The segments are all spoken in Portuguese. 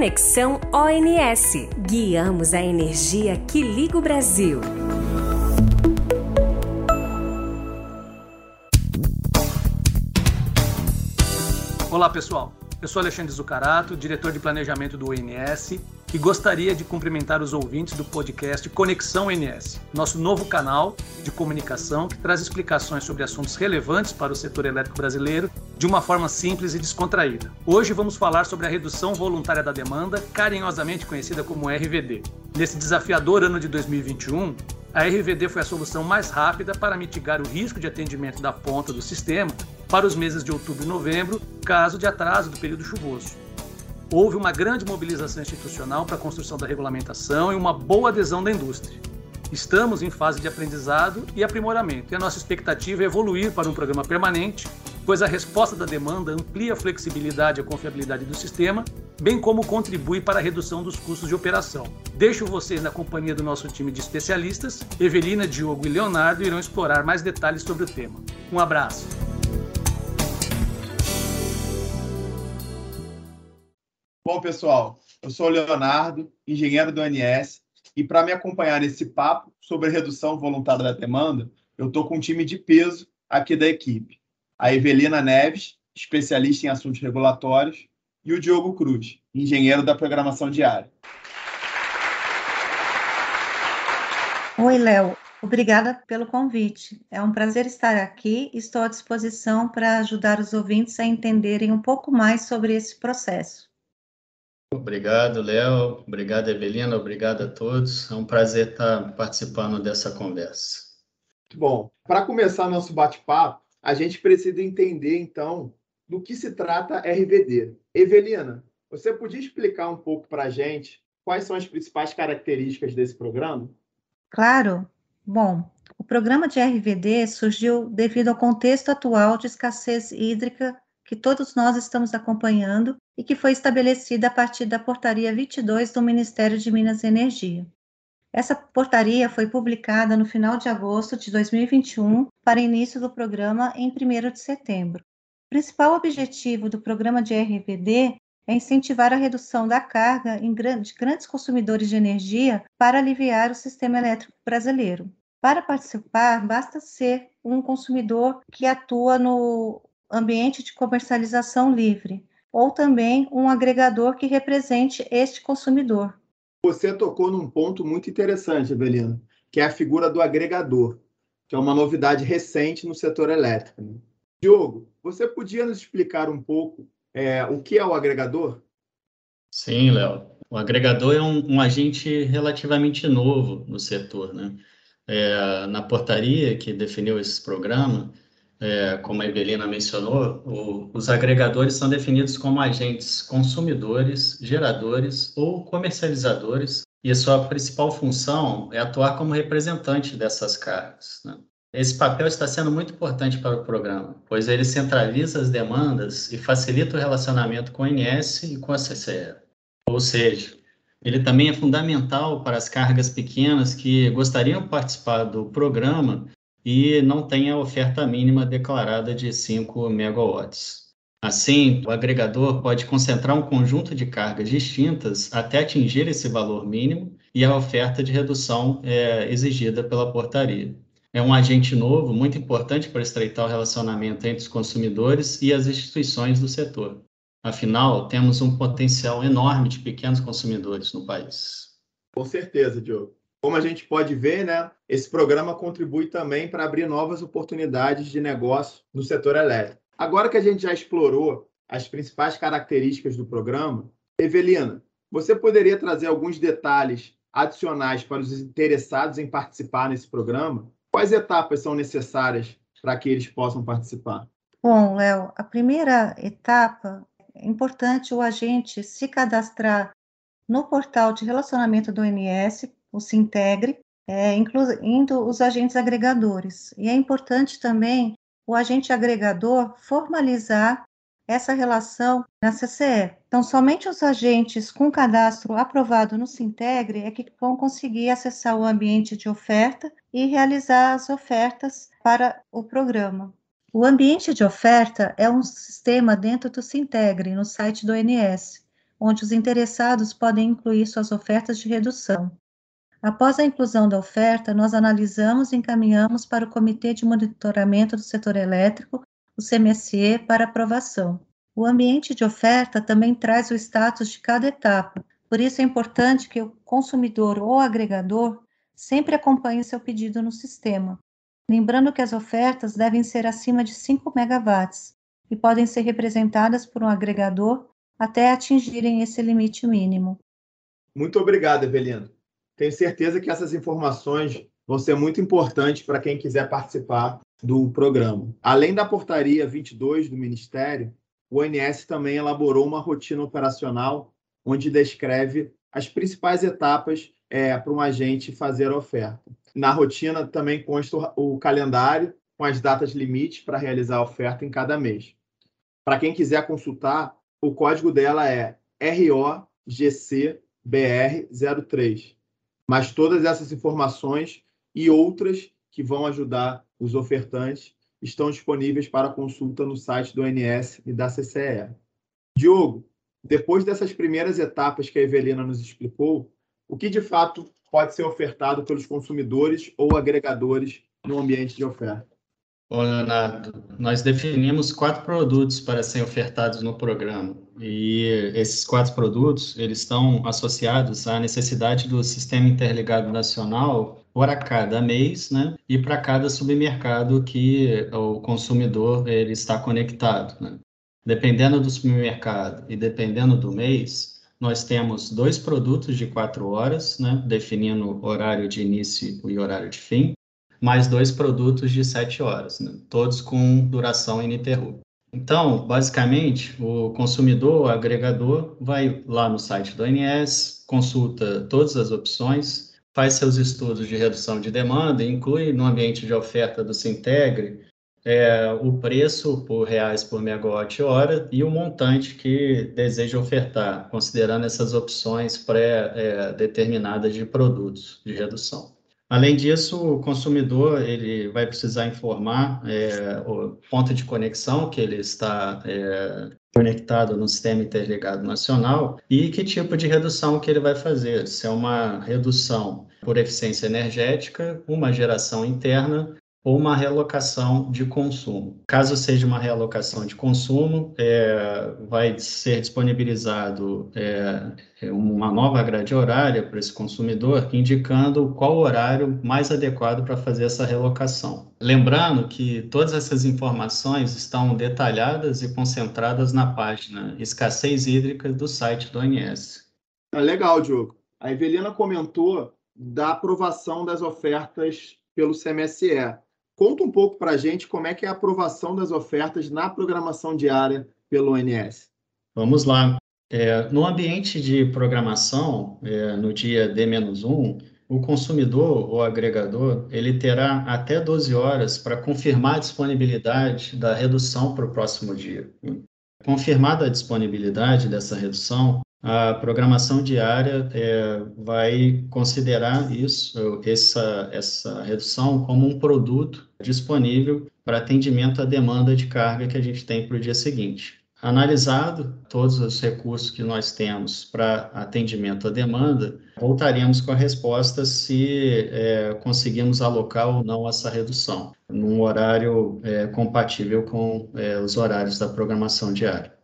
Conexão ONS. Guiamos a energia que liga o Brasil. Olá, pessoal. Eu sou Alexandre Zucarato, diretor de planejamento do ONS, e gostaria de cumprimentar os ouvintes do podcast Conexão ONS, nosso novo canal de comunicação que traz explicações sobre assuntos relevantes para o setor elétrico brasileiro de uma forma simples e descontraída. Hoje vamos falar sobre a redução voluntária da demanda, carinhosamente conhecida como RVD. Nesse desafiador ano de 2021, a RVD foi a solução mais rápida para mitigar o risco de atendimento da ponta do sistema para os meses de outubro e novembro, caso de atraso do período chuvoso. Houve uma grande mobilização institucional para a construção da regulamentação e uma boa adesão da indústria. Estamos em fase de aprendizado e aprimoramento, e a nossa expectativa é evoluir para um programa permanente, pois a resposta da demanda amplia a flexibilidade e a confiabilidade do sistema, bem como contribui para a redução dos custos de operação. Deixo vocês na companhia do nosso time de especialistas, Evelina, Diogo e Leonardo irão explorar mais detalhes sobre o tema. Um abraço! Bom, pessoal, eu sou o Leonardo, engenheiro do ANS, e para me acompanhar nesse papo sobre redução voluntária da demanda, eu estou com um time de peso aqui da equipe. A Evelina Neves, especialista em assuntos regulatórios, e o Diogo Cruz, engenheiro da programação diária. Oi, Léo. Obrigada pelo convite. É um prazer estar aqui. Estou à disposição para ajudar os ouvintes a entenderem um pouco mais sobre esse processo. Obrigado, Léo. Obrigado, Evelina. Obrigado a todos. É um prazer estar participando dessa conversa. Muito bom. Para começar nosso bate-papo, a gente precisa entender, então, do que se trata RVD. Evelina, você podia explicar um pouco para a gente quais são as principais características desse programa? Claro. Bom, o programa de RVD surgiu devido ao contexto atual de escassez hídrica que todos nós estamos acompanhando e que foi estabelecida a partir da Portaria 22 do Ministério de Minas e Energia. Essa portaria foi publicada no final de agosto de 2021 para início do programa em 1 de setembro. O principal objetivo do programa de RVD é incentivar a redução da carga de grandes consumidores de energia para aliviar o sistema elétrico brasileiro. Para participar, basta ser um consumidor que atua no ambiente de comercialização livre, ou também um agregador que represente este consumidor. Você tocou num ponto muito interessante, Evelina, que é a figura do agregador, que é uma novidade recente no setor elétrico. Né? Diogo, você podia nos explicar um pouco é, o que é o agregador? Sim, Léo. O agregador é um, um, agente relativamente novo no setor. Né? É, na portaria que definiu esse programa, é, como a Evelina mencionou, o, os agregadores são definidos como agentes consumidores, geradores ou comercializadores, e sua principal função é atuar como representante dessas cargas. Né? Esse papel está sendo muito importante para o programa, pois ele centraliza as demandas e facilita o relacionamento com a INS e com a CCE. Ou seja, ele também é fundamental para as cargas pequenas que gostariam de participar do programa e não tem a oferta mínima declarada de 5 megawatts. Assim, o agregador pode concentrar um conjunto de cargas distintas até atingir esse valor mínimo e a oferta de redução é exigida pela portaria. É um agente novo, muito importante para estreitar o relacionamento entre os consumidores e as instituições do setor. Afinal, temos um potencial enorme de pequenos consumidores no país. Com certeza, Diogo. Como a gente pode ver, né, esse programa contribui também para abrir novas oportunidades de negócio no setor elétrico. Agora que a gente já explorou as principais características do programa, Evelina, você poderia trazer alguns detalhes adicionais para os interessados em participar nesse programa? Quais etapas são necessárias para que eles possam participar? Bom, Léo, a primeira etapa é importante o agente se cadastrar no portal de relacionamento do INS o Sintegre, é, incluindo os agentes agregadores. E é importante também o agente agregador formalizar essa relação na CCE. Então, somente os agentes com cadastro aprovado no Sintegre é que vão conseguir acessar o ambiente de oferta e realizar as ofertas para o programa. O ambiente de oferta é um sistema dentro do Sintegre, no site do ONS, onde os interessados podem incluir suas ofertas de redução. Após a inclusão da oferta, nós analisamos e encaminhamos para o Comitê de Monitoramento do Setor Elétrico, o CMSE, para aprovação. O ambiente de oferta também traz o status de cada etapa, por isso é importante que o consumidor ou agregador sempre acompanhe seu pedido no sistema. Lembrando que as ofertas devem ser acima de 5 megawatts e podem ser representadas por um agregador até atingirem esse limite mínimo. Muito obrigado, Evelino. Tenho certeza que essas informações vão ser muito importantes para quem quiser participar do programa. Além da portaria 22 do Ministério, o ONS também elaborou uma rotina operacional onde descreve as principais etapas é, para um agente fazer a oferta. Na rotina também consta o calendário com as datas limites para realizar a oferta em cada mês. Para quem quiser consultar, o código dela é ROGCBR03 mas todas essas informações e outras que vão ajudar os ofertantes estão disponíveis para consulta no site do ONS e da CCE. Diogo, depois dessas primeiras etapas que a Evelina nos explicou, o que de fato pode ser ofertado pelos consumidores ou agregadores no ambiente de oferta? Bom, Leonardo, nós definimos quatro produtos para serem ofertados no programa. E esses quatro produtos, eles estão associados à necessidade do Sistema Interligado Nacional para cada mês, né? E para cada submercado que o consumidor ele está conectado, né? Dependendo do submercado e dependendo do mês, nós temos dois produtos de quatro horas, né? Definindo horário de início e horário de fim mais dois produtos de sete horas, né? todos com duração ininterrupta. Então, basicamente, o consumidor, o agregador, vai lá no site do ONS, consulta todas as opções, faz seus estudos de redução de demanda, inclui no ambiente de oferta do Sintegre é, o preço por reais por megawatt-hora e o montante que deseja ofertar, considerando essas opções pré-determinadas é, de produtos de redução. Além disso, o consumidor ele vai precisar informar é, o ponto de conexão que ele está é, conectado no sistema interligado nacional e que tipo de redução que ele vai fazer. Se é uma redução por eficiência energética, uma geração interna ou uma realocação de consumo. Caso seja uma realocação de consumo, é, vai ser disponibilizado é, uma nova grade horária para esse consumidor, indicando qual horário mais adequado para fazer essa relocação. Lembrando que todas essas informações estão detalhadas e concentradas na página Escassez Hídrica do site do ONS. É legal, Diogo. A Evelina comentou da aprovação das ofertas pelo CMSE. Conta um pouco para a gente como é que é a aprovação das ofertas na programação diária pelo ONS. Vamos lá. É, no ambiente de programação, é, no dia D-1, o consumidor ou agregador ele terá até 12 horas para confirmar a disponibilidade da redução para o próximo dia. Confirmada a disponibilidade dessa redução, a programação diária é, vai considerar isso, essa, essa redução, como um produto disponível para atendimento à demanda de carga que a gente tem para o dia seguinte. Analisado todos os recursos que nós temos para atendimento à demanda, voltaremos com a resposta se é, conseguimos alocar ou não essa redução, num horário é, compatível com é, os horários da programação diária.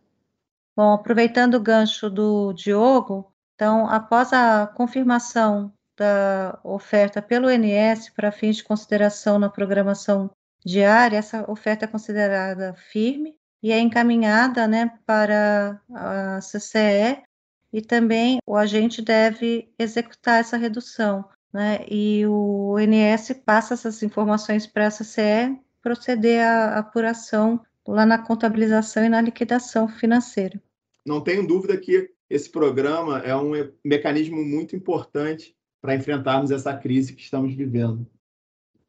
Bom, aproveitando o gancho do Diogo, então, após a confirmação da oferta pelo INS para fins de consideração na programação diária, essa oferta é considerada firme e é encaminhada né, para a CCE e também o agente deve executar essa redução. Né, e o INS passa essas informações para a CCE proceder à apuração lá na contabilização e na liquidação financeira não tenho dúvida que esse programa é um mecanismo muito importante para enfrentarmos essa crise que estamos vivendo.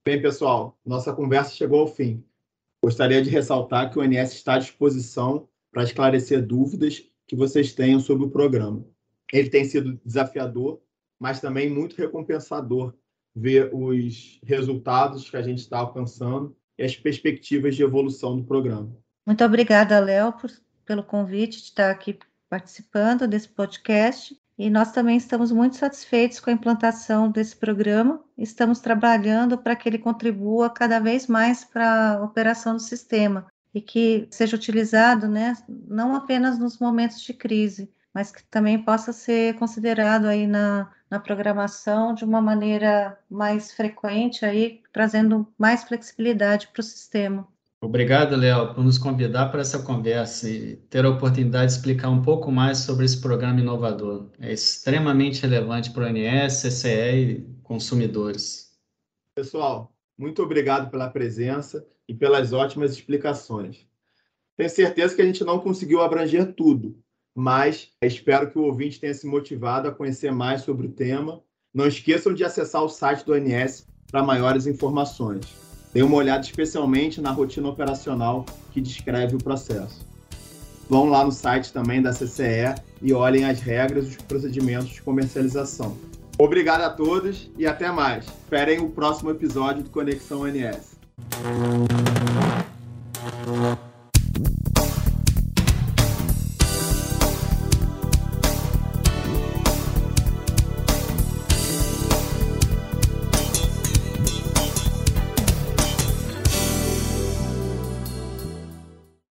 Bem, pessoal, nossa conversa chegou ao fim. Gostaria de ressaltar que o ONS está à disposição para esclarecer dúvidas que vocês tenham sobre o programa. Ele tem sido desafiador, mas também muito recompensador ver os resultados que a gente está alcançando e as perspectivas de evolução do programa. Muito obrigada, Léo, por pelo convite de estar aqui participando desse podcast e nós também estamos muito satisfeitos com a implantação desse programa. Estamos trabalhando para que ele contribua cada vez mais para a operação do sistema e que seja utilizado, né, não apenas nos momentos de crise, mas que também possa ser considerado aí na, na programação de uma maneira mais frequente, aí trazendo mais flexibilidade para o sistema. Obrigado, Léo, por nos convidar para essa conversa e ter a oportunidade de explicar um pouco mais sobre esse programa inovador. É extremamente relevante para o ONS, CCE e consumidores. Pessoal, muito obrigado pela presença e pelas ótimas explicações. Tenho certeza que a gente não conseguiu abranger tudo, mas espero que o ouvinte tenha se motivado a conhecer mais sobre o tema. Não esqueçam de acessar o site do ONS para maiores informações. Dê uma olhada especialmente na rotina operacional que descreve o processo. Vão lá no site também da CCE e olhem as regras e os procedimentos de comercialização. Obrigado a todos e até mais. Esperem o próximo episódio do Conexão NS.